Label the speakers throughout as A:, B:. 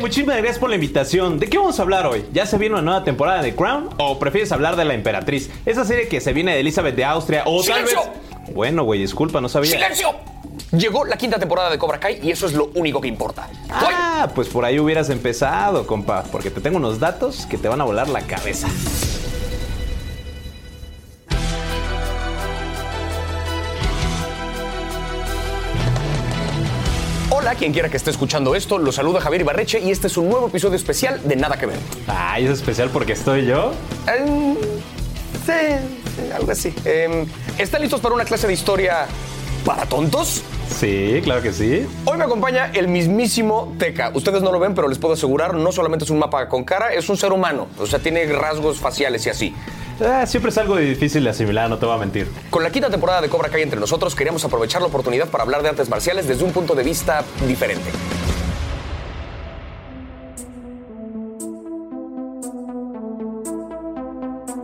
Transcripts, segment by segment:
A: muchísimas gracias por la invitación. ¿De qué vamos a hablar hoy? ¿Ya se viene una nueva temporada de Crown? ¿O prefieres hablar de La Emperatriz? Esa serie que se viene de Elizabeth de Austria o tal vez...
B: ¡Silencio!
A: Bueno, güey, disculpa, no sabía.
B: ¡Silencio! Llegó la quinta temporada de Cobra Kai y eso es lo único que importa.
A: Ah, pues por ahí hubieras empezado, compa, porque te tengo unos datos que te van a volar la cabeza.
B: Hola, quien quiera que esté escuchando esto, lo saluda Javier Ibarreche y este es un nuevo episodio especial de Nada que Ver.
A: Ay, es especial porque estoy yo.
B: Em, sí, sí, algo así. Em, ¿Están listos para una clase de historia para tontos?
A: Sí, claro que sí.
B: Hoy me acompaña el mismísimo Teca. Ustedes no lo ven, pero les puedo asegurar, no solamente es un mapa con cara, es un ser humano. O sea, tiene rasgos faciales y así.
A: Ah, siempre es algo difícil de asimilar, no te voy a mentir.
B: Con la quinta temporada de Cobra Kai entre nosotros, queríamos aprovechar la oportunidad para hablar de artes marciales desde un punto de vista diferente.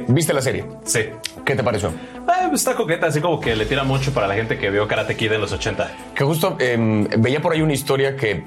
B: ¿Viste la serie?
A: Sí.
B: ¿Qué te pareció?
A: Ah, pues está coqueta, así como que le tira mucho para la gente que vio Karate Kid en los 80.
B: Que justo em, veía por ahí una historia que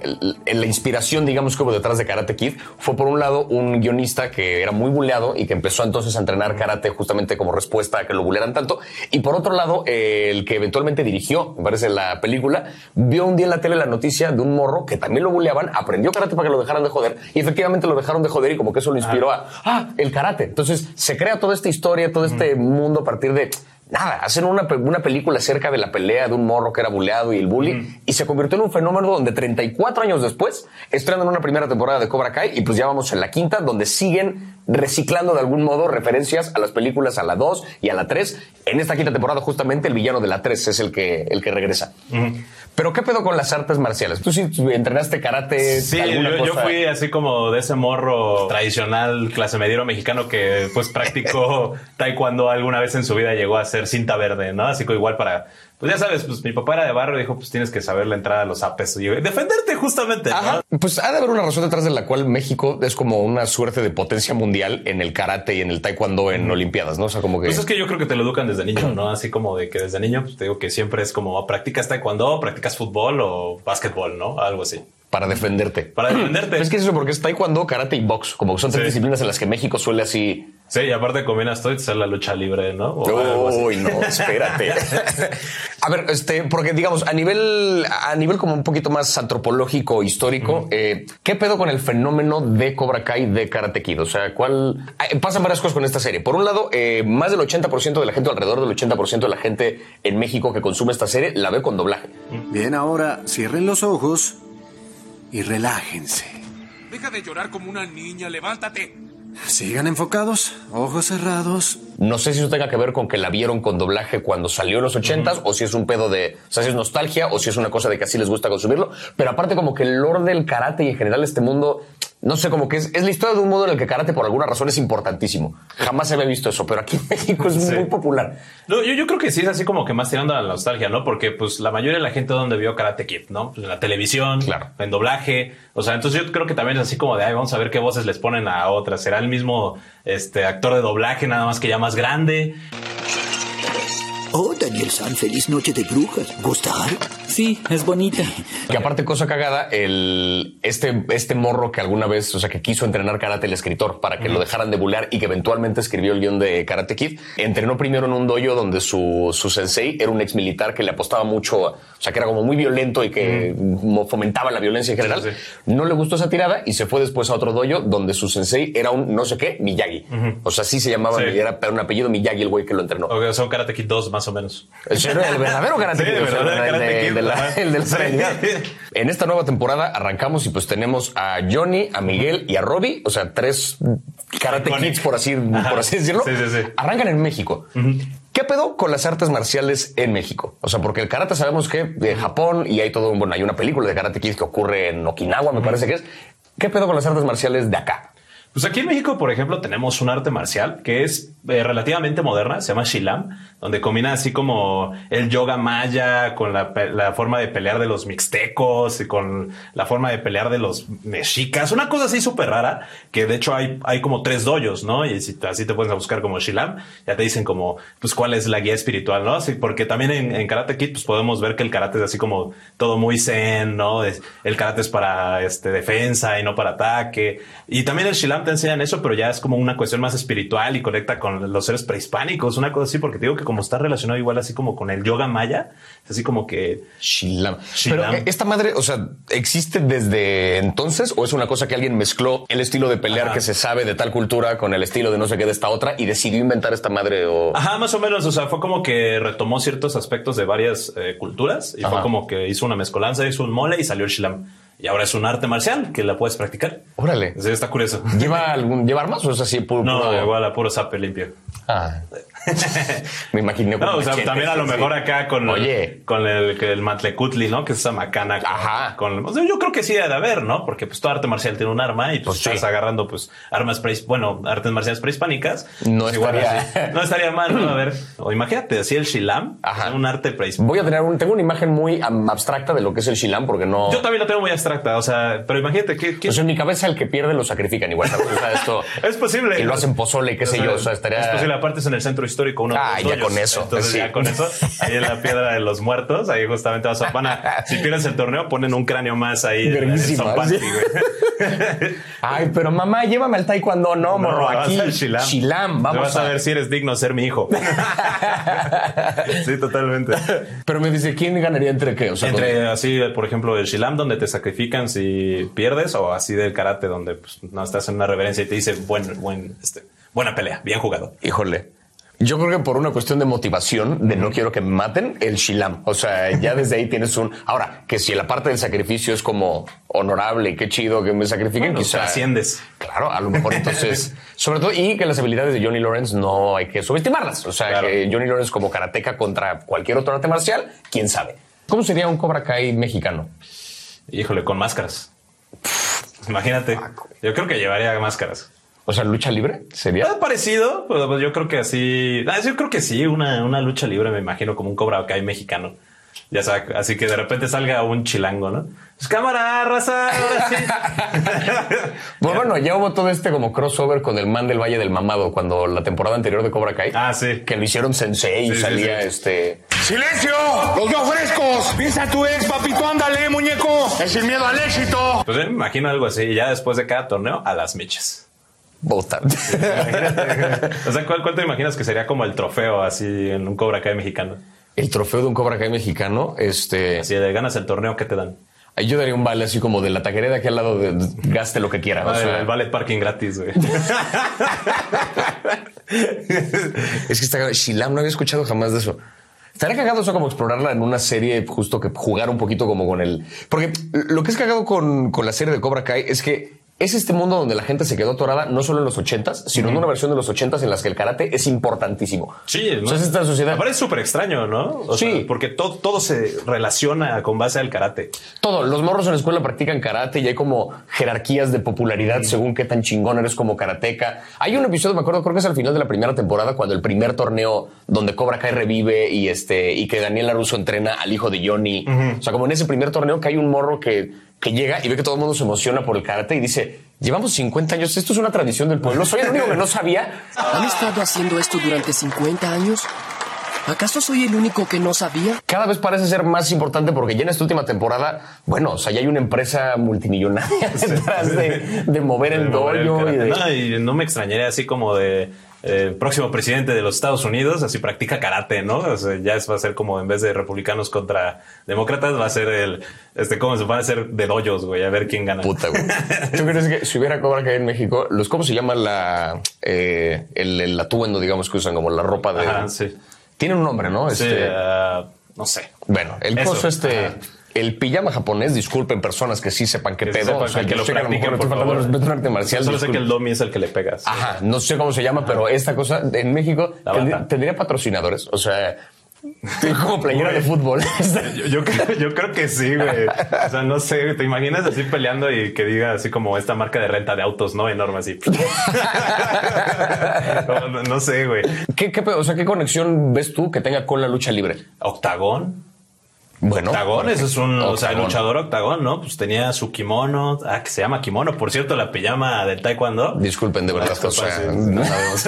B: la inspiración, digamos, que hubo detrás de Karate Kid fue por un lado un guionista que era muy buleado y que empezó entonces a entrenar karate justamente como respuesta a que lo bulearan tanto. Y por otro lado, eh, el que eventualmente dirigió, me parece, la película, vio un día en la tele la noticia de un morro que también lo buleaban, aprendió karate para que lo dejaran de joder y efectivamente lo dejaron de joder y como que eso lo inspiró a, ah, el karate. Entonces se crea toda esta historia, todo este mundo a partir de nada, hacen una, una película acerca de la pelea de un morro que era buleado y el bully, y se convirtió en un fenómeno donde 34 años después estrenan una primera temporada de Cobra Kai y pues ya vamos en la quinta, donde siguen reciclando de algún modo referencias a las películas a la 2 y a la 3. En esta quinta temporada justamente el villano de la 3 es el que, el que regresa. Pero ¿qué pedo con las artes marciales? ¿Tú sí entrenaste karate?
A: Sí,
B: alguna
A: yo, fui así como de ese morro tradicional, clase mediero mexicano que pues practicó taekwondo alguna vez en su vida, llegó a ser cinta verde, ¿no? Así que igual para, pues ya sabes, pues mi papá era de barrio y dijo, pues tienes que saber la entrada a los apes. Y defenderte justamente, ¿no?
B: Ajá. Pues ha de haber una razón detrás de la cual México es como una suerte de potencia mundial en el karate y en el taekwondo en Olimpiadas, ¿no? O sea, como que...
A: Pues es que yo creo que te lo educan desde niño, ¿no? Así como de que desde niño, pues te digo que siempre es como practicas taekwondo, practicas fútbol o básquetbol, ¿no? Algo así.
B: Para defenderte.
A: Para defenderte.
B: Es que es eso porque es taekwondo, karate y box, como que son tres
A: Sí.
B: disciplinas en las que México suele así...
A: Sí, y aparte combinas todo y te sale la lucha libre, ¿no? O.
B: Uy, no, espérate. a ver, este, porque digamos, a nivel, a nivel como un poquito más antropológico, histórico, eh, ¿qué pedo con el fenómeno de Cobra Kai de Karate Kid? O sea, ¿cuál? Ah, pasan varias cosas con esta serie. Por un lado, eh, más del 80% de la gente, alrededor del 80% de la gente en México que consume esta serie, la ve con doblaje.
C: Bien, ahora cierren los ojos y relájense.
D: Deja de llorar como una niña, levántate.
C: Sigan enfocados, ojos cerrados.
B: No sé si eso tenga que ver con que la vieron con doblaje cuando salió en los ochentas o si es un pedo de, o sea, si es nostalgia o si es una cosa de que así les gusta consumirlo. Pero aparte como que el lore del karate y en general este mundo, no sé, como que es, es la historia de un mundo en el que karate por alguna razón es importantísimo. Jamás se había visto eso, pero aquí en México es
A: Sí.
B: muy popular.
A: No, yo, yo creo que sí es así como que más tirando a la nostalgia, ¿no? Porque pues la mayoría de la gente donde vio Karate Kid, ¿no? Pues, en la televisión,
B: Claro.
A: en doblaje. O sea, entonces yo creo que también es así como de, ay, vamos a ver qué voces les ponen a otras. ¿Será el mismo este, actor de doblaje, nada más que ya más grande?
E: Oh, Daniel San, feliz noche de brujas. ¿Gustar?
F: Sí, es bonita.
B: Que aparte, cosa cagada, el, este, este morro que alguna vez, o sea, que quiso entrenar karate el escritor para que lo dejaran de bulear y que eventualmente escribió el guion de Karate Kid, entrenó primero en un dojo donde su, su sensei era un ex militar que le apostaba mucho, o sea, que era como muy violento y que fomentaba la violencia en general.
A: Sí,
B: No le gustó esa tirada y se fue después a otro dojo donde su sensei era un no sé qué, Miyagi. O sea, sí se llamaba,
A: Sí.
B: era un apellido Miyagi el güey que lo entrenó.
A: O que son Karate Kid 2 más o menos.
B: El verdadero Karate Kid,
A: el
B: o sea,
A: verdadero
B: el
A: Karate
B: de-
A: Kid,
B: de la- el de la. En esta nueva temporada arrancamos y pues tenemos a Johnny, a Miguel y a Robbie, o sea, tres Karate
A: Iconic.
B: Kids, por así,
A: Ajá.
B: por así decirlo.
A: Sí, sí, sí.
B: Arrancan en México. ¿Qué pedo con las artes marciales en México? O sea, porque el karate sabemos que de Japón y hay todo, un- bueno, hay una película de Karate Kid que ocurre en Okinawa, me parece que es. ¿Qué pedo con las artes marciales de acá?
A: Pues aquí en México, por ejemplo, tenemos un arte marcial que es eh, relativamente moderna, se llama Shilam, donde combina así como el yoga maya con la, la forma de pelear de los mixtecos y con la forma de pelear de los mexicas. Una cosa así súper rara, que de hecho hay, hay como tres doyos, ¿no? Y si así te puedes buscar como Shilam, ya te dicen como, pues cuál es la guía espiritual, ¿no? Así, porque también en, en Karate Kid, pues podemos ver que el karate es así como todo muy zen, ¿no? Es- el karate es para este, defensa y no para ataque. Y también el Shilam te enseñan eso, pero ya es como una cuestión más espiritual y conecta con los seres prehispánicos, una cosa así, porque te digo que como está relacionado igual así como con el yoga maya, es así como que
B: Shilam. Pero esta madre, o sea, ¿existe desde entonces o es una cosa que alguien mezcló el estilo de pelear
A: Ajá.
B: que se sabe de tal cultura con el estilo de no sé qué de esta otra y decidió inventar esta madre o...
A: Ajá, más o menos. O sea, fue como que retomó ciertos aspectos de varias eh, culturas y
B: Ajá.
A: fue como que hizo una mezcolanza, hizo un mole y salió el Shilam. Y ahora es un arte marcial que la puedes practicar.
B: Órale.
A: Sí, está curioso.
B: ¿Lleva algún, lleva armas o es así puro?
A: No,
B: puro-
A: igual a puro zape limpio.
B: Ah. Me imaginé. con
A: No, o sea, también a lo
B: sí.
A: mejor acá con,
B: Oye.
A: con el, que el Mantlecutli, ¿no? Que es esa macana. Con,
B: Ajá.
A: con- o sea, yo creo que sí debe de haber, ¿no? Porque pues todo arte marcial tiene un arma y pues,
B: Pues, sí.
A: estás agarrando pues armas, preis- bueno, artes marciales prehispánicas.
B: No
A: Pues, igual
B: estaría-
A: así. no estaría mal, ¿no? A ver, o imagínate, así el Shilam,
B: Ajá.
A: un arte prehispánico.
B: Voy a tener un, tengo una imagen muy abstracta de lo que es el Shilam porque no.
A: Yo también lo tengo muy abstracta, o sea, pero imagínate que,
B: Pues en mi cabeza el que pierde lo sacrifican igual. ¿sabes? O sea, esto.
A: es posible.
B: Y lo hacen pozole, qué sé yo, o sea, estaría-
A: Es posible, aparte es en el centro histórico. Uno de
B: Ah,
A: los
B: ya con eso,
A: Entonces,
B: sí.
A: ya con eso, ahí en la piedra de los muertos, ahí justamente vas a. Van a si pierdes el torneo, ponen un cráneo más ahí. en güey.
B: Ay, pero mamá, llévame al taekwondo. No, morro,
A: vas
B: aquí.
A: al Shilam.
B: Shilam, vamos
A: Vas a ver si eres digno de ser mi hijo. sí, totalmente.
B: Pero me dice, ¿quién ganaría entre qué? O sea,
A: Entre así, por ejemplo, el Shilam, donde te sacrifican si pierdes, o así del karate, donde pues, no estás en una reverencia y te dice buen, buen, este, buena pelea, bien jugado.
B: Híjole. Yo creo que por una cuestión de motivación, de no quiero que me maten, el Shilam. O sea, ya desde ahí tienes un. Ahora, que si la parte del sacrificio es como honorable, qué chido que me sacrifiquen,
A: Bueno,
B: quizá.
A: trasciendes.
B: Claro, a lo mejor entonces. sobre todo, y que las habilidades de Johnny Lawrence no hay que subestimarlas. O sea,
A: Claro.
B: que Johnny Lawrence como karateca contra cualquier otro arte marcial, quién sabe. ¿Cómo sería un Cobra Kai mexicano?
A: Híjole, con máscaras. Imagínate. Yo creo que llevaría máscaras.
B: O sea, lucha libre sería.
A: ¿Es parecido? Pues, pues, yo creo que así. ah, Yo creo que sí, una, una lucha libre, me imagino, como un Cobra Kai mexicano. Ya sabes, así que de repente salga un chilango, ¿no? Pues cámara, raza, ahora sí.
B: Pues bueno, ya hubo todo este como crossover con el man del Valle del Mamado cuando la temporada anterior de Cobra Kai.
A: Ah, sí.
B: Que lo hicieron sensei y
A: Sí,
B: salía
A: sí.
B: este.
F: ¡Silencio! ¡Los veo frescos! ¡Piensa tu ex, papito! ¡Ándale, muñeco! ¡Es sin miedo al éxito!
A: Pues yo me imagino algo así. Y ya después de cada torneo, a las michas.
B: Bota.
A: Imagínate. o sea, ¿cuál, cuál te imaginas que sería como el trofeo así en un Cobra Kai mexicano?
B: el trofeo de un Cobra Kai mexicano, este.
A: Así de ganas el torneo, ¿qué te dan?
B: Ahí yo daría un vale así como de la taquería de aquí al lado de gaste lo que quiera. o sea,
A: el ballet parking gratis, güey.
B: Es que está Shilam, no había escuchado jamás de eso. Estaría cagado eso como explorarla en una serie, justo que jugar un poquito como con el. Porque lo que es cagado con, con la serie de Cobra Kai es que es este mundo donde la gente se quedó atorada no solo en los ochentas, sino en una versión de los ochentas en las que el karate es importantísimo.
A: Sí,
B: O sea, es esta sociedad.
A: Me parece súper extraño, ¿no? O
B: Sí.
A: sea, porque todo, todo se relaciona con base al karate.
B: Todo, los morros en la escuela practican karate y hay como jerarquías de popularidad según qué tan chingón eres como karateca. Hay un episodio, me acuerdo, creo que es al final de la primera temporada, cuando el primer torneo donde Cobra Kai revive y este y que Daniel Laruso entrena al hijo de Johnny. O sea, como en ese primer torneo que hay un morro que, que llega y ve que todo el mundo se emociona por el karate y dice, llevamos 50 años, esto es una tradición del pueblo, soy el único que no sabía.
G: ¿Han estado haciendo esto durante 50 años? ¿Acaso soy el único que no sabía?
B: Cada vez parece ser más importante porque ya en esta última temporada, bueno, o sea, ya hay una empresa multimillonaria detrás de, de mover el
A: De mover el
B: dojo y
A: karate.
B: de...
A: No, y no me extrañaría así como de eh, próximo presidente de los Estados Unidos, así practica karate, ¿no? O sea, ya es- va a ser como en vez de republicanos contra demócratas, va a ser el, este, ¿cómo se van a ser de doyos, güey? A ver quién gana.
B: Puta, güey. ¿Tú crees que si hubiera Cobra Kai en México, los cómo se llama la eh, el, el atuendo, digamos, que usan como la ropa de.
A: Ajá, sí.
B: Tiene un nombre, ¿no?
A: Sí,
B: Este,
A: ah, no sé.
B: bueno, el
A: eso,
B: coso este.
A: ajá.
B: El pijama japonés, disculpen personas que sí sepan qué
A: Que
B: pedo.
A: sepan
B: o sea,
A: que lo
B: que
A: practiquen,
B: estoy
A: por favor.
B: arte marcial.
A: Solo sé que el domi es el que le pega. sí.
B: Ajá, no sé cómo se llama, pero esta cosa en México tendría, patrocinadores. O sea, Como playera de fútbol.
A: Yo, yo creo, yo creo que sí, güey. O sea, no sé, ¿te imaginas así peleando y que diga así como esta marca de renta de autos, ¿no? Enorme así. no sé, güey.
B: ¿Qué, qué, o sea, ¿qué conexión ves tú que tenga con la lucha libre?
A: Octagón.
B: Bueno,
A: Octagón, ese es un, o sea,
B: Octagón.
A: luchador octagón, ¿no? Pues tenía su kimono, ah, que se llama kimono, por cierto, la pijama del taekwondo.
B: Disculpen, de verdad, o sea,
A: sí,
B: no-
A: sabemos.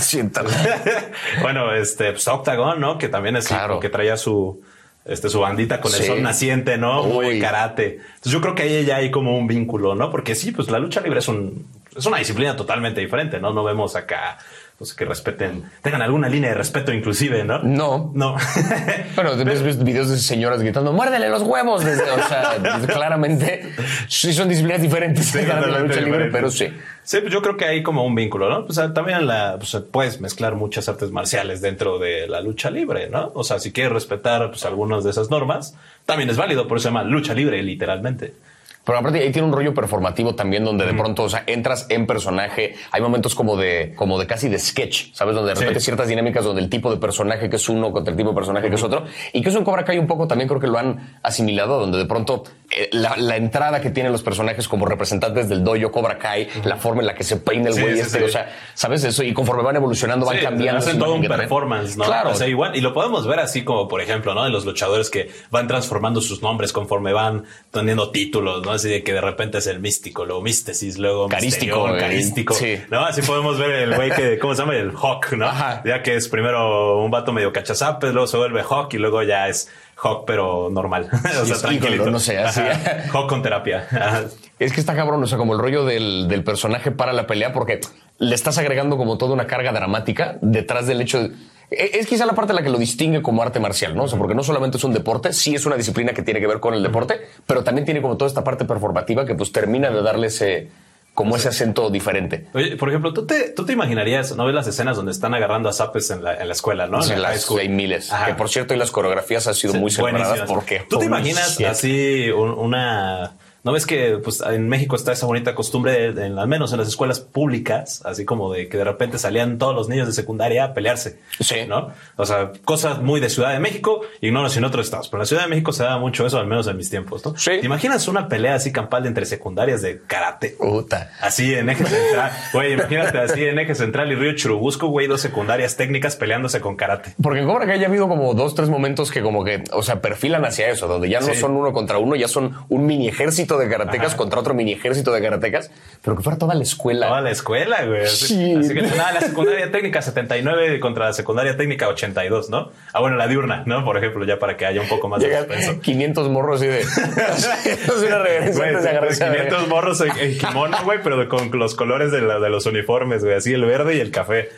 A: Bueno, este, pues Octagon, ¿no? Que también es
B: Claro.
A: que traía su, este, su bandita con el
B: Sí.
A: sol naciente, ¿no? Muy
B: Uy.
A: karate. Entonces yo creo que ahí ya hay como un vínculo, ¿no? Porque sí, pues la lucha libre es un, es una disciplina totalmente diferente, ¿no? No vemos acá, pues que respeten, tengan alguna línea de respeto inclusive, ¿no?
B: No.
A: No.
B: Bueno, ves, ves videos de señoras gritando, muérdele los huevos. Desde, o sea, claramente sí son disciplinas diferentes
A: Sí,
B: de la lucha libre, pero sí.
A: Sí, pues yo creo que hay como un vínculo, ¿no? Pues también la, pues, puedes mezclar muchas artes marciales dentro de la lucha libre, ¿no? O sea, si quieres respetar pues algunas de esas normas, también es válido, por eso se llama lucha libre, literalmente.
B: Pero aparte ahí tiene un rollo performativo también donde de pronto, o sea, entras en personaje. Hay momentos como de, como de casi de sketch, ¿sabes? Donde de
A: Sí.
B: repente ciertas dinámicas donde el tipo de personaje que es uno contra el tipo de personaje que es otro. Y que eso en Cobra Kai un poco también creo que lo han asimilado, donde de pronto la, la entrada que tienen los personajes como representantes del dojo Cobra Kai, la forma en la que se peina el güey
A: sí,
B: este,
A: sí.
B: o sea, ¿sabes? Eso y conforme van evolucionando van cambiando.
A: hacen todo un performance, ¿no?
B: Claro.
A: O sea, igual, y lo podemos ver así como, por ejemplo, ¿no? De los luchadores que van transformando sus nombres conforme van teniendo títulos, ¿no? Así de que de repente es el místico, luego místesis, luego
B: Carístico,
A: Misterión,
B: eh,
A: carístico,
B: sí.
A: ¿no? Así podemos ver el güey que, ¿cómo se llama? El Hawk, ¿no?
B: Ajá.
A: Ya que es primero un vato medio cachazapes, luego se vuelve Hawk y luego ya es Hawk, pero normal. o sea, tranquilito.
B: no sé, así.
A: Hawk con terapia. Ajá.
B: Es que está cabrón, o sea, como el rollo del, del personaje para la pelea, porque le estás agregando como toda una carga dramática detrás del hecho de... e- Es quizá la parte en la que lo distingue como arte marcial, ¿no? O sea, porque no solamente es un deporte, sí es una disciplina que tiene que ver con el deporte, pero también tiene como toda esta parte performativa que pues termina de darle ese, como ese acento diferente.
A: Oye, por ejemplo, ¿tú te, tú te imaginarías, ¿no ves las escenas donde están agarrando a zapes en la, en la escuela, ¿no?
B: Sí,
A: En
B: las hay miles.
A: Ajá.
B: Que por cierto, y las coreografías han sido
A: Sí,
B: muy separadas
A: buenísimas.
B: porque...
A: ¿Tú te imaginas así un- una... ¿No ves que pues, en México está esa bonita costumbre, de- en- al menos en las escuelas públicas, así como de que de repente salían todos los niños de secundaria a pelearse?
B: Sí.
A: ¿No? O sea, cosas muy de Ciudad de México y no en otros estados. Pero en la Ciudad de México se da mucho eso, al menos en mis tiempos, ¿no?
B: Sí.
A: ¿Te imaginas una pelea así campal entre secundarias de karate?
B: Puta.
A: Así en eje central. Güey, imagínate así en eje central y Río Churubusco, güey, dos secundarias técnicas peleándose con karate.
B: Porque en Cobra Kai ya ha habido como dos, tres momentos que como que, o sea, perfilan hacia eso, donde ya no
A: Sí.
B: son uno contra uno, ya son un mini ejército de karatecas
A: Ajá.
B: contra otro mini ejército de karatecas, pero que fuera toda la escuela.
A: Toda la escuela, güey. Así,
B: Sí.
A: así que nada, la secundaria técnica 79 contra la secundaria técnica 82, ¿no? Ah, bueno, la diurna, ¿no? Por ejemplo, ya para que haya un poco más de
B: Llegan
A: suspenso.
B: 500 morros y de... es una reverencia
A: Güey,
B: antes de agarrarse a ver.
A: 500 morros en, en kimono, güey, pero con los colores de, la- de los uniformes, güey. Así el verde y el café.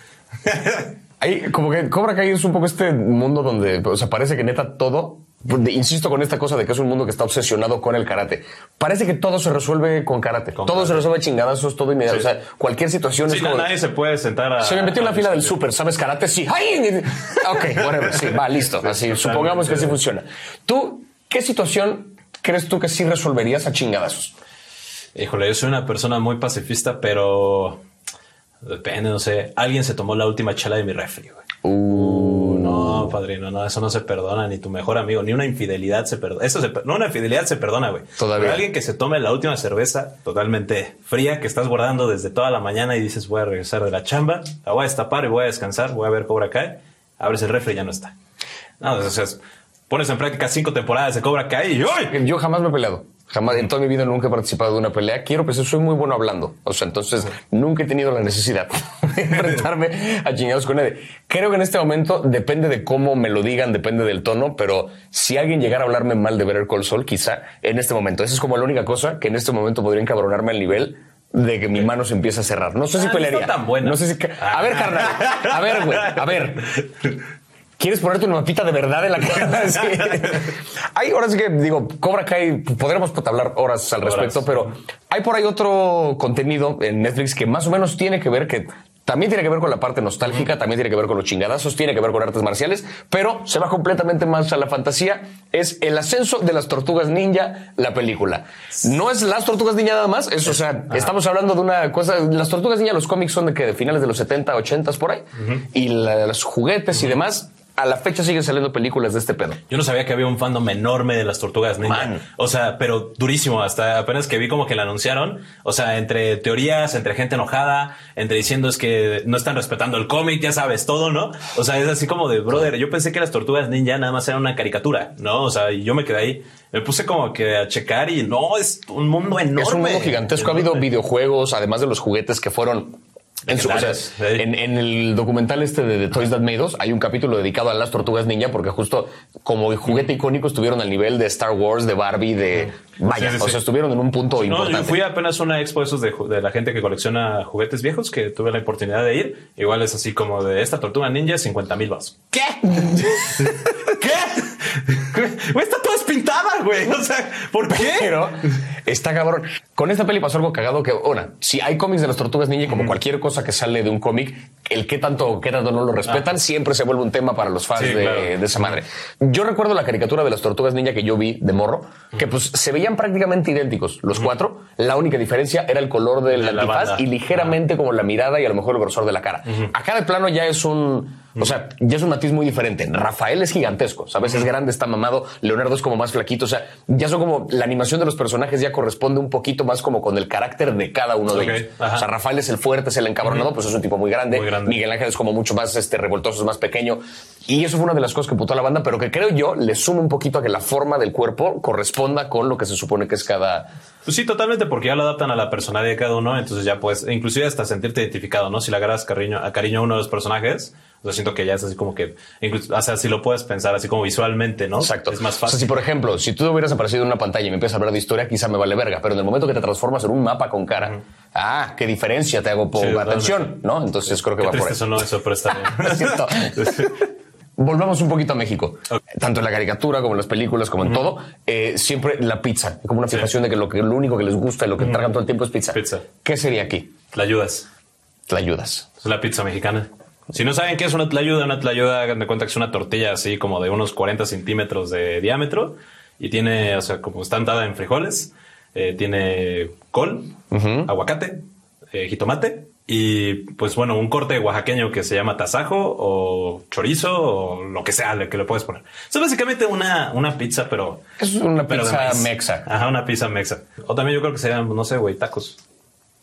B: Hay como que Cobra Kai es un poco este mundo donde, o sea, parece que neta todo, de- insisto con esta cosa de que es un mundo que está obsesionado con el karate. Parece que todo se resuelve con karate.
A: Con
B: todo
A: karate.
B: se resuelve chingadazos, todo inmediato.
A: Sí.
B: O sea, cualquier situación
A: Sí,
B: es como...
A: nadie se puede sentar a.
B: Se me metió en la fila del súper, ¿sabes karate? Sí. ¡Ay! Ok, whatever, sí, va, listo. Así, supongamos que sí funciona. ¿Tú qué situación crees tú que sí resolverías a chingadazos?
A: Híjole, yo soy una persona muy pacifista, pero depende, no sé. Alguien se tomó la última chela de mi refri, güey.
B: Uh,
A: No, padrino, no, eso no se perdona, ni tu mejor amigo, ni una infidelidad se perdona. Eso se no, una infidelidad se perdona, güey.
B: Todavía.
A: Pero alguien que se tome la última cerveza totalmente fría que estás guardando desde toda la mañana y dices, voy a regresar de la chamba, la voy a destapar y voy a descansar, voy a ver Cobra Kai, abres el refri y ya no está. No, o sea, es- pones en práctica cinco temporadas de Cobra Kai y ¡ay!
B: Yo jamás me he peleado. Jamás, en toda mi vida nunca he participado de una pelea. Quiero pensar, soy muy bueno hablando. O sea, entonces nunca he tenido la necesidad de enfrentarme a chingados con nadie. Creo que en este momento depende de cómo me lo digan, depende del tono, pero si alguien llegara a hablarme mal de Better Call Saul, quizá en este momento. Esa es como la única cosa que en este momento podría encabronarme al nivel de que mi mano se empieza a cerrar. No sé
A: Ah,
B: si
A: no
B: pelearía.
A: está tan buena.
B: No sé si. A ver, carnal. A ver, güey. A ver. ¿Quieres ponerte una mapita de verdad en la cara? Sí. Hay horas que, digo, Cobra Kai, podremos puta, hablar horas al
A: Horas.
B: respecto, pero hay por ahí otro contenido en Netflix que más o menos tiene que ver que también tiene que ver con la parte nostálgica, también tiene que ver con los chingadazos, tiene que ver con artes marciales, pero se va completamente más a la fantasía. Es el ascenso de las tortugas ninja, la película. No es las tortugas ninja nada más, es, o sea, estamos hablando de una cosa. Las tortugas ninja, los cómics son de que de finales de los 70, 80 por ahí, y la- los juguetes y demás a la fecha siguen saliendo películas de este pedo.
A: Yo no sabía que había un fandom enorme de las tortugas ninja.
B: Man.
A: O sea, pero durísimo. Hasta apenas que vi como que la anunciaron. O sea, entre teorías, entre gente enojada, entre diciendo es que no están respetando el cómic, ya sabes, todo, ¿no? O sea, es así como de, brother, yo pensé que las tortugas ninja nada más eran una caricatura, ¿no? O sea, yo me quedé ahí. Me puse como que a checar y no, es un mundo enorme.
B: Es un mundo gigantesco. Ha habido
A: Enorme.
B: videojuegos, además de los juguetes que fueron. En, su- o sea, en, en el documental este de, The Toys That Made Us hay un capítulo dedicado a las tortugas ninja porque justo como juguete icónico estuvieron al nivel de Star Wars, de Barbie, de... Vaya,
A: Sí, sí,
B: o
A: sí.
B: sea, estuvieron en un punto
A: No,
B: importante.
A: yo fui apenas a una expo esos de, de la gente que colecciona juguetes viejos que tuve la oportunidad de ir. Igual es así como de esta tortuga ninja, 50 mil baros. ¿Qué? ¿Qué? Güey, está toda espintada, güey. O sea, ¿por qué?
B: Pero está cabrón. Con esta peli pasó algo cagado que, una, si hay cómics de las tortugas ninja, como cualquier cosa que sale de un cómic, el qué tanto, qué tanto no lo respetan, siempre se vuelve un tema para los fans
A: Sí,
B: de,
A: claro.
B: de esa madre. Yo recuerdo la caricatura de las tortugas ninja que yo vi de morro, que pues se veían prácticamente idénticos, los cuatro. La única diferencia era el color del
A: De
B: antifaz y ligeramente como la mirada y a lo mejor el grosor de la cara. Acá de plano ya es un, o sea, ya es un matiz muy diferente. Rafael es gigantesco, ¿sabes? Es grande, está mamado. Leonardo es como más flaquito. O sea, ya son como la animación de los personajes ya corresponde un poquito más como con el carácter de cada uno de ellos.
A: ajá.
B: O sea, Rafael es el fuerte, es el encabronado, pues es un tipo muy grande.
A: Muy grande.
B: Miguel Ángel es como mucho más este, revoltoso, es más pequeño. Y eso fue una de las cosas que putó a la banda, pero que creo yo le suma un poquito a que la forma del cuerpo corresponda con lo que se supone que es cada.
A: Pues sí, totalmente, porque ya lo adaptan a la personalidad de cada uno, entonces ya puedes, inclusive hasta sentirte identificado, ¿no? Si le agarras cariño, a cariño a uno de los personajes, o sea, siento que ya es así como que, incluso, o sea, si lo puedes pensar así como visualmente, ¿no?
B: Exacto.
A: Es más
B: O sea,
A: fácil.
B: si por ejemplo, si tú hubieras aparecido en una pantalla y me empiezas a hablar de historia, quizá me vale verga, pero en el momento que te transformas en un mapa con cara, ah, qué diferencia te hago por
A: Sí,
B: atención, ¿no? Entonces creo que
A: Qué
B: va por ahí.
A: sonó eso, pero está bien.
B: Volvamos un poquito a México.
A: Ok.
B: Tanto en la caricatura como en las películas, como en todo, eh, siempre la pizza. Como una fijación de que lo, que lo único que les gusta y lo que tragan todo el tiempo es pizza.
A: Pizza.
B: ¿Qué sería aquí?
A: La ayudas.
B: La ayudas.
A: Es la pizza mexicana. Si no saben qué es una tlayuda, una tlayuda, hagan de cuenta que es una tortilla así como de unos 40 centímetros de diámetro y tiene, o sea, como está untada en frijoles, eh, tiene col, aguacate, eh, jitomate y pues bueno, un corte oaxaqueño que se llama tasajo o chorizo o lo que sea que le puedes poner. Es básicamente una, una pizza, pero...
B: Es una
A: pero
B: pizza mexa.
A: Ajá, una pizza mexa. O también yo creo que serían, no sé, güey, tacos.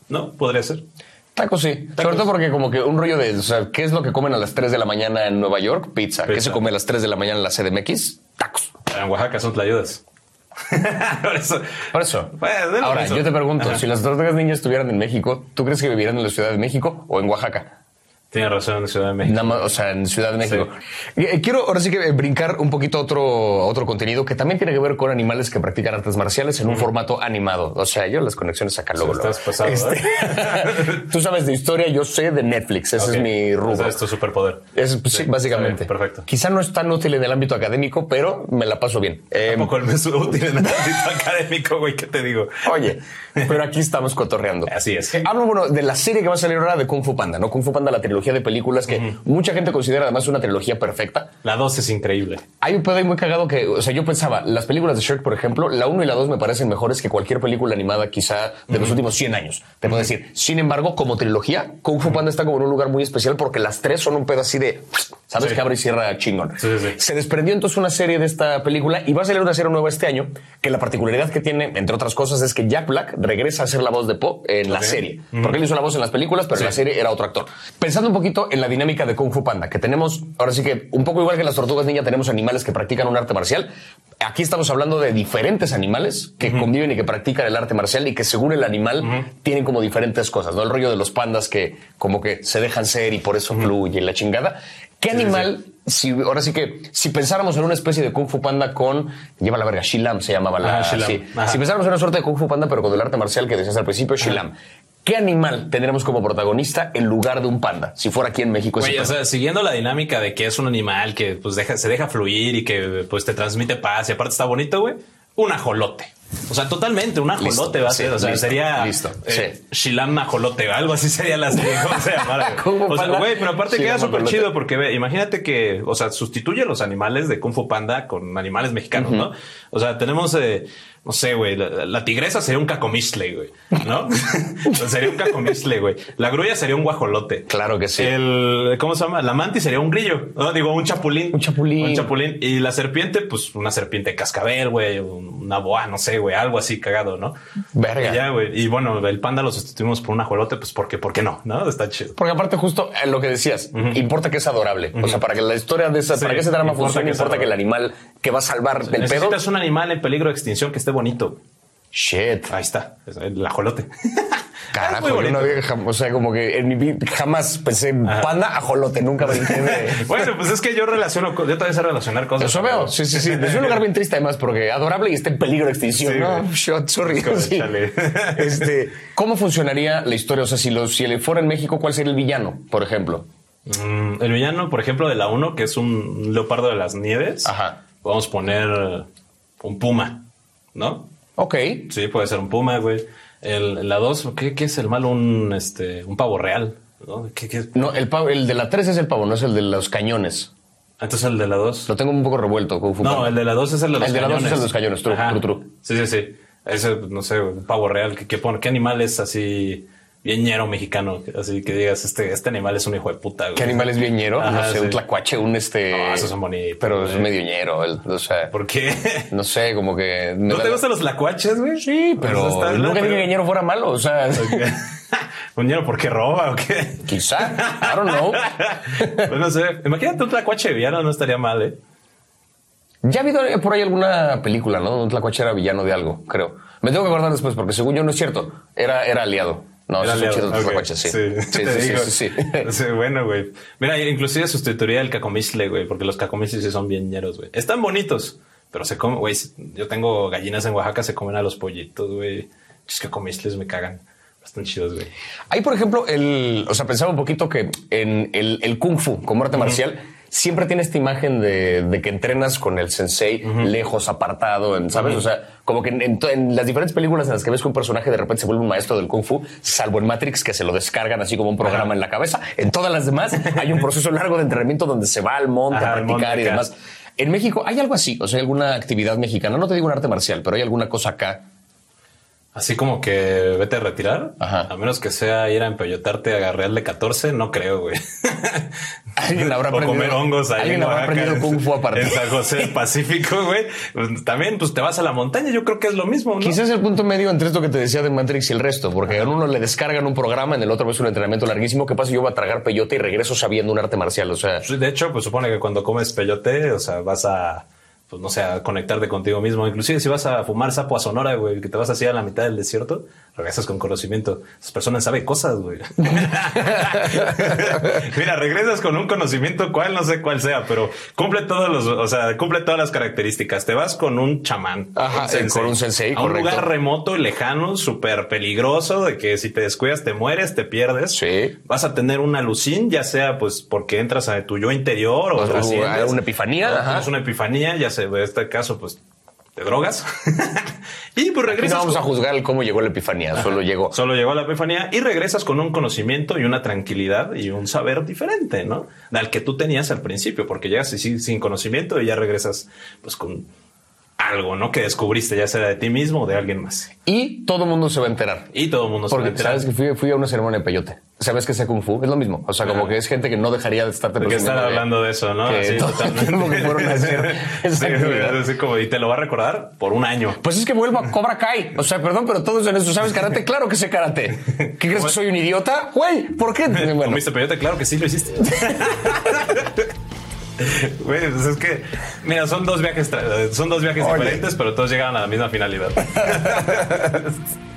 A: ¿No? Podría ser.
B: Tacos sí. Sobre todo porque como que un rollo de, o sea, ¿qué es lo que comen a las 3 de la mañana en Nueva York? Pizza. ¿Qué se come a las 3 de la mañana en la CDMX? Tacos.
A: En Oaxaca son tlayudas. Por eso.
B: Por eso. Ahora, yo te pregunto,
A: Ajá.
B: si las tortugas ninjas estuvieran en México, ¿tú crees que vivirían en la Ciudad de México o en Oaxaca?
A: Tienes razón en Ciudad de México.
B: Nada más, o sea, en Ciudad de México. Eh, Quiero ahora sí que brincar un poquito otro, otro contenido que también tiene que ver con animales que practican artes marciales en un formato animado. O sea, yo las conexiones acá luego.
A: estás pasado, ¿eh?
B: Tú sabes de historia, yo sé de Netflix. Ese es mi
A: Ese
B: rubro.
A: Es tu superpoder.
B: Es, pues, sí,
A: Sí,
B: básicamente.
A: bien, perfecto.
B: Quizá no es tan útil en el ámbito académico, pero me la paso bien. Eh,
A: Tampoco el mes útil en el ámbito académico, güey. ¿Qué te digo?
B: Oye, pero aquí estamos cotorreando.
A: Así es.
B: Eh, Hablo, bueno, de la serie que va a salir ahora de Kung Fu Panda, ¿no? Kung Fu Panda, la trilogía de películas que mucha gente considera además una trilogía perfecta.
A: La 2 es increíble.
B: Hay un pedo ahí muy cagado que, o sea, yo pensaba, las películas de Shrek, por ejemplo, la 1 y la 2 me parecen mejores que cualquier película animada quizá de los últimos 100 años. Te puedo decir. Sin embargo, como trilogía, Kung Fu Panda está como en un lugar muy especial porque las tres son un pedo así de, ¿sabes?
A: Sí.
B: Que abre y cierra chingón.
A: Sí, sí.
B: Se desprendió entonces una serie de esta película y va a salir una serie nueva este año que la particularidad que tiene, entre otras cosas, es que Jack Black regresa a ser la voz de Po en la
A: Ok.
B: serie. Porque él hizo la voz en las películas, pero en la serie era otro actor. Pensando un poquito en la dinámica de Kung Fu Panda, que tenemos, ahora sí que un poco igual que las tortugas ninja, tenemos animales que practican un arte marcial. Aquí estamos hablando de diferentes animales que conviven y que practican el arte marcial y que según el animal tienen como diferentes cosas, ¿no? El rollo de los pandas que como que se dejan ser y por eso fluye y la chingada. ¿Qué
A: Sí, sí,
B: animal, si ahora sí que, si pensáramos en una especie de Kung Fu Panda con, lleva la verga, Shilam se llamaba la,
A: Ajá, Shilam.
B: sí.
A: Ajá.
B: Si pensáramos en una suerte de Kung Fu Panda, pero con el arte marcial que decías al principio, Shilam. ¿Qué animal tendremos como protagonista en lugar de un panda? Si fuera aquí en México
A: Oye, o sea, siguiendo la dinámica de que es un animal que pues deja, se deja fluir y que pues te transmite paz y aparte está bonito, güey. Un ajolote. O sea, totalmente, un ajolote
B: Listo,
A: va a
B: sí,
A: ser. O sea,
B: listo,
A: sería
B: listo,
A: eh,
B: sí.
A: Shilam ajolote, algo así sería la serie. ¿Cómo se llamara, O sea, güey, pero aparte
B: Shilam
A: queda súper chido porque ve, imagínate que, o sea, sustituye los animales de Kung Fu Panda con animales mexicanos, ¿no? O sea, tenemos, eh, no sé, güey, la, la tigresa sería un cacomistle, güey, ¿no? Sería un cacomistle, güey. La grulla sería un guajolote.
B: Claro que sí.
A: El, ¿cómo se llama? La mantis sería un grillo, ¿no? Digo, un chapulín.
B: Un chapulín.
A: Un chapulín. Y la serpiente, pues una serpiente cascabel, güey, una boa, no sé, güey, algo así cagado, ¿no?
B: Verga.
A: Y ya, güey. Y bueno, el panda lo sustituimos por un ajolote, pues porque, ¿por qué no? ¿No? Está chido.
B: Porque aparte justo eh, lo que decías, importa que es adorable. O sea, para que la historia de esa,
A: Sí,
B: para que ese drama
A: importa
B: funcione,
A: que
B: importa que el animal que va a salvar del pedo.
A: Necesitas un animal en peligro de extinción que esté bonito.
B: Shit.
A: Ahí está, es el ajolote.
B: Carajo, yo no había o sea, como que en mi jamás pensé en panda ajolote, nunca brinqué de...
A: bueno, pues es que yo relaciono, yo también sé relacionar cosas.
B: Eso veo, sí, sí, sí. Es un lugar bien triste además porque adorable y está en peligro de extinción.
A: Sí,
B: no, shot, sorry. Sí. Este, ¿Cómo funcionaría la historia? O sea, si, lo, si él fuera en México, ¿cuál sería el villano, por ejemplo?
A: Mm, el villano, por ejemplo, de la 1, que es un leopardo de las nieves.
B: Ajá.
A: Podemos poner un puma, ¿no?
B: Ok.
A: Sí, puede ser un puma, güey. El, la 2, ¿qué, qué es el malo? Un, este, un pavo real, ¿no? ¿Qué, qué?
B: No, el, pavo, el de la 3 es el pavo, no es el de los cañones.
A: Entonces el de la 2.
B: Lo tengo un poco revuelto. Kung Fu
A: No,
B: Panda.
A: el de la 2 es el de los
B: El de la dos
A: cañones.
B: es el de los cañones, true, true, true.
A: Sí, sí, sí. Ese, no sé, un pavo real. ¿Qué, qué, pone? ¿Qué animal es así bien ñero mexicano? Así que digas, este, este animal es un hijo de puta, güey.
B: ¿Qué animal es bien ñero?
A: Ajá,
B: no sé,
A: sí.
B: un tlacuache, un este.
A: No, esos son bonitos,
B: Pero es medio ñero. el- o sea,
A: ¿Por qué?
B: no sé, como que.
A: ¿No te gustan los lacuaches, güey?
B: Sí, pero
A: Pues está-
B: nunca
A: pero-
B: dije que ñero fuera malo. O sea,
A: ¿Un ñero porque roba o qué?
B: quizá. I don't know.
A: pues no sé. Imagínate un tlacuache villano, no estaría mal, ¿eh?
B: Ya ha habido por ahí alguna película, ¿no? Un tlacuache era villano de algo, creo. Me tengo que acordar después porque según yo no es cierto. Era, era aliado. No, sí son chidos los
A: Ok,
B: tlacuaches, sí.
A: Sí,
B: sí, sí, sí. Sí,
A: bueno, güey. Mira, inclusive sustituiría el cacomisle, güey, porque los cacomisles sí son bien ñeros, güey. Están bonitos, pero se comen, güey. Yo tengo gallinas en Oaxaca, se comen a los pollitos, güey. Los cacomisles me cagan. Están chidos, güey.
B: Hay, por ejemplo, el. O sea, pensaba un poquito que en el, el kung fu como arte marcial siempre tiene esta imagen de, de que entrenas con el sensei lejos, apartado, en- ¿sabes? O sea, como que en, en las diferentes películas en las que ves que un personaje de repente se vuelve un maestro del kung fu, salvo en Matrix que se lo descargan así como un programa en la cabeza, en todas las demás hay un proceso largo de entrenamiento donde se va al monte a practicar
A: monte
B: y demás. En México hay algo así, o sea, hay alguna actividad mexicana, no te digo un arte marcial, pero hay alguna cosa acá.
A: Así como que vete a retirar,
B: Ajá.
A: a menos que sea ir a empellotarte a Real de 14, no creo, güey.
B: Alguien habrá
A: o
B: aprendido-
A: comer hongos ahí
B: alguien
A: en
B: habrá aprendido kung fu aparte.
A: En San José del Pacífico, güey. También, pues te vas a la montaña, yo creo que es lo mismo, ¿no?
B: Quizás el punto medio entre esto que te decía de Matrix y el resto, porque en uno le descargan un programa, en el otro ves un entrenamiento larguísimo. ¿Qué pasa? Yo voy a tragar peyote y regreso sabiendo un arte marcial. O sea,
A: De hecho, pues supone que cuando comes peyote, o sea, vas a, pues no sé, a conectarte contigo mismo. Inclusive si vas a fumar sapo a Sonora, güey, que te vas así a la mitad del desierto, regresas con conocimiento. Esas personas saben cosas, güey. Mira, regresas con un conocimiento cual, no sé cuál sea, pero cumple todos los, o sea, cumple todas las características. Te vas con un chamán.
B: Ajá, eh, con un sensei,
A: A un
B: correcto.
A: lugar remoto y lejano, súper peligroso, de que si te descuidas te mueres, te pierdes.
B: Sí.
A: Vas a tener una alucin, ya sea pues porque entras a tu yo interior o
B: O- una epifanía, ajá.
A: una epifanía, ya en este caso, pues te drogas. y pues
B: aquí
A: regresas.
B: no vamos a juzgar cómo llegó la epifanía, solo llegó.
A: Solo llegó la epifanía y regresas con un conocimiento y una tranquilidad y un saber diferente, ¿no? Al que tú tenías al principio, porque llegas sin, sin conocimiento y ya regresas pues con algo, ¿no? Que descubriste, ya sea de ti mismo o de alguien más.
B: Y todo mundo se va a enterar.
A: Y todo el mundo se va a
B: Porque
A: enterar.
B: sabes que fui, fui a una ceremonia de peyote. ¿Sabes que sea kung fu? Es lo mismo. O sea, como que es gente que no dejaría de estarte
A: Porque están hablando de eso, ¿no?
B: que fueron a hacer
A: Sí, así como, y te lo va a recordar por un año.
B: Pues es que vuelvo a Cobra Kai. O sea, perdón, pero todos en eso. ¿Sabes karate? Claro que sé karate. ¿Qué crees que soy un idiota? Güey, ¿por qué? Bueno,
A: ¿Comiste peyote? Claro que sí lo hiciste. Güey, pues es que, mira, son dos viajes, son dos viajes diferentes, pero todos llegan a la misma finalidad.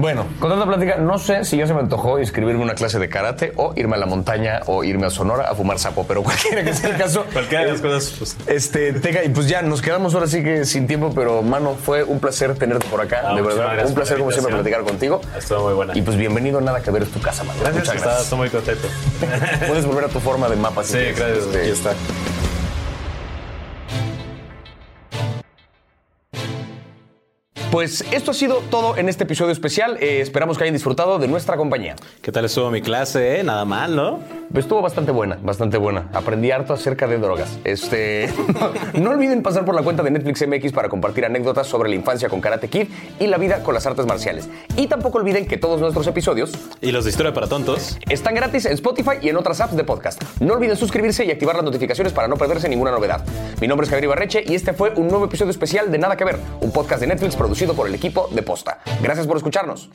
B: Bueno, con tanta plática, no sé si ya se me antojó inscribirme a una clase de karate o irme a la montaña o irme a Sonora a fumar sapo, pero cualquiera que sea el caso.
A: Cualquiera de las cosas, pues,
B: Este, Teca, y pues ya nos quedamos ahora sí que sin tiempo, pero mano, fue un placer tenerte por acá,
A: Ah,
B: de verdad.
A: gracias
B: Un placer, como siempre, platicar contigo.
A: estuvo muy buena.
B: Y pues bienvenido, nada que ver, es tu casa, mano.
A: gracias,
B: Muchas
A: está,
B: gracias.
A: estoy muy contento.
B: Puedes volver a tu forma de mapa. si
A: sí,
B: quieres.
A: gracias.
B: Este,
A: Aquí está.
B: Pues esto ha sido todo en este episodio especial. Eh, esperamos que hayan disfrutado de nuestra compañía.
A: ¿Qué tal estuvo mi clase? eh? Nada mal, ¿no?
B: Estuvo bastante buena, bastante buena. Aprendí harto acerca de drogas. Este, no olviden pasar por la cuenta de Netflix MX para compartir anécdotas sobre la infancia con Karate Kid y la vida con las artes marciales. Y tampoco olviden que todos nuestros episodios
A: Y los de historia para tontos.
B: están gratis en Spotify y en otras apps de podcast. No olviden suscribirse y activar las notificaciones para no perderse ninguna novedad. Mi nombre es Javier Ibarreche y este fue un nuevo episodio especial de Nada que Ver, un podcast de Netflix por el equipo de Posta. Gracias por escucharnos.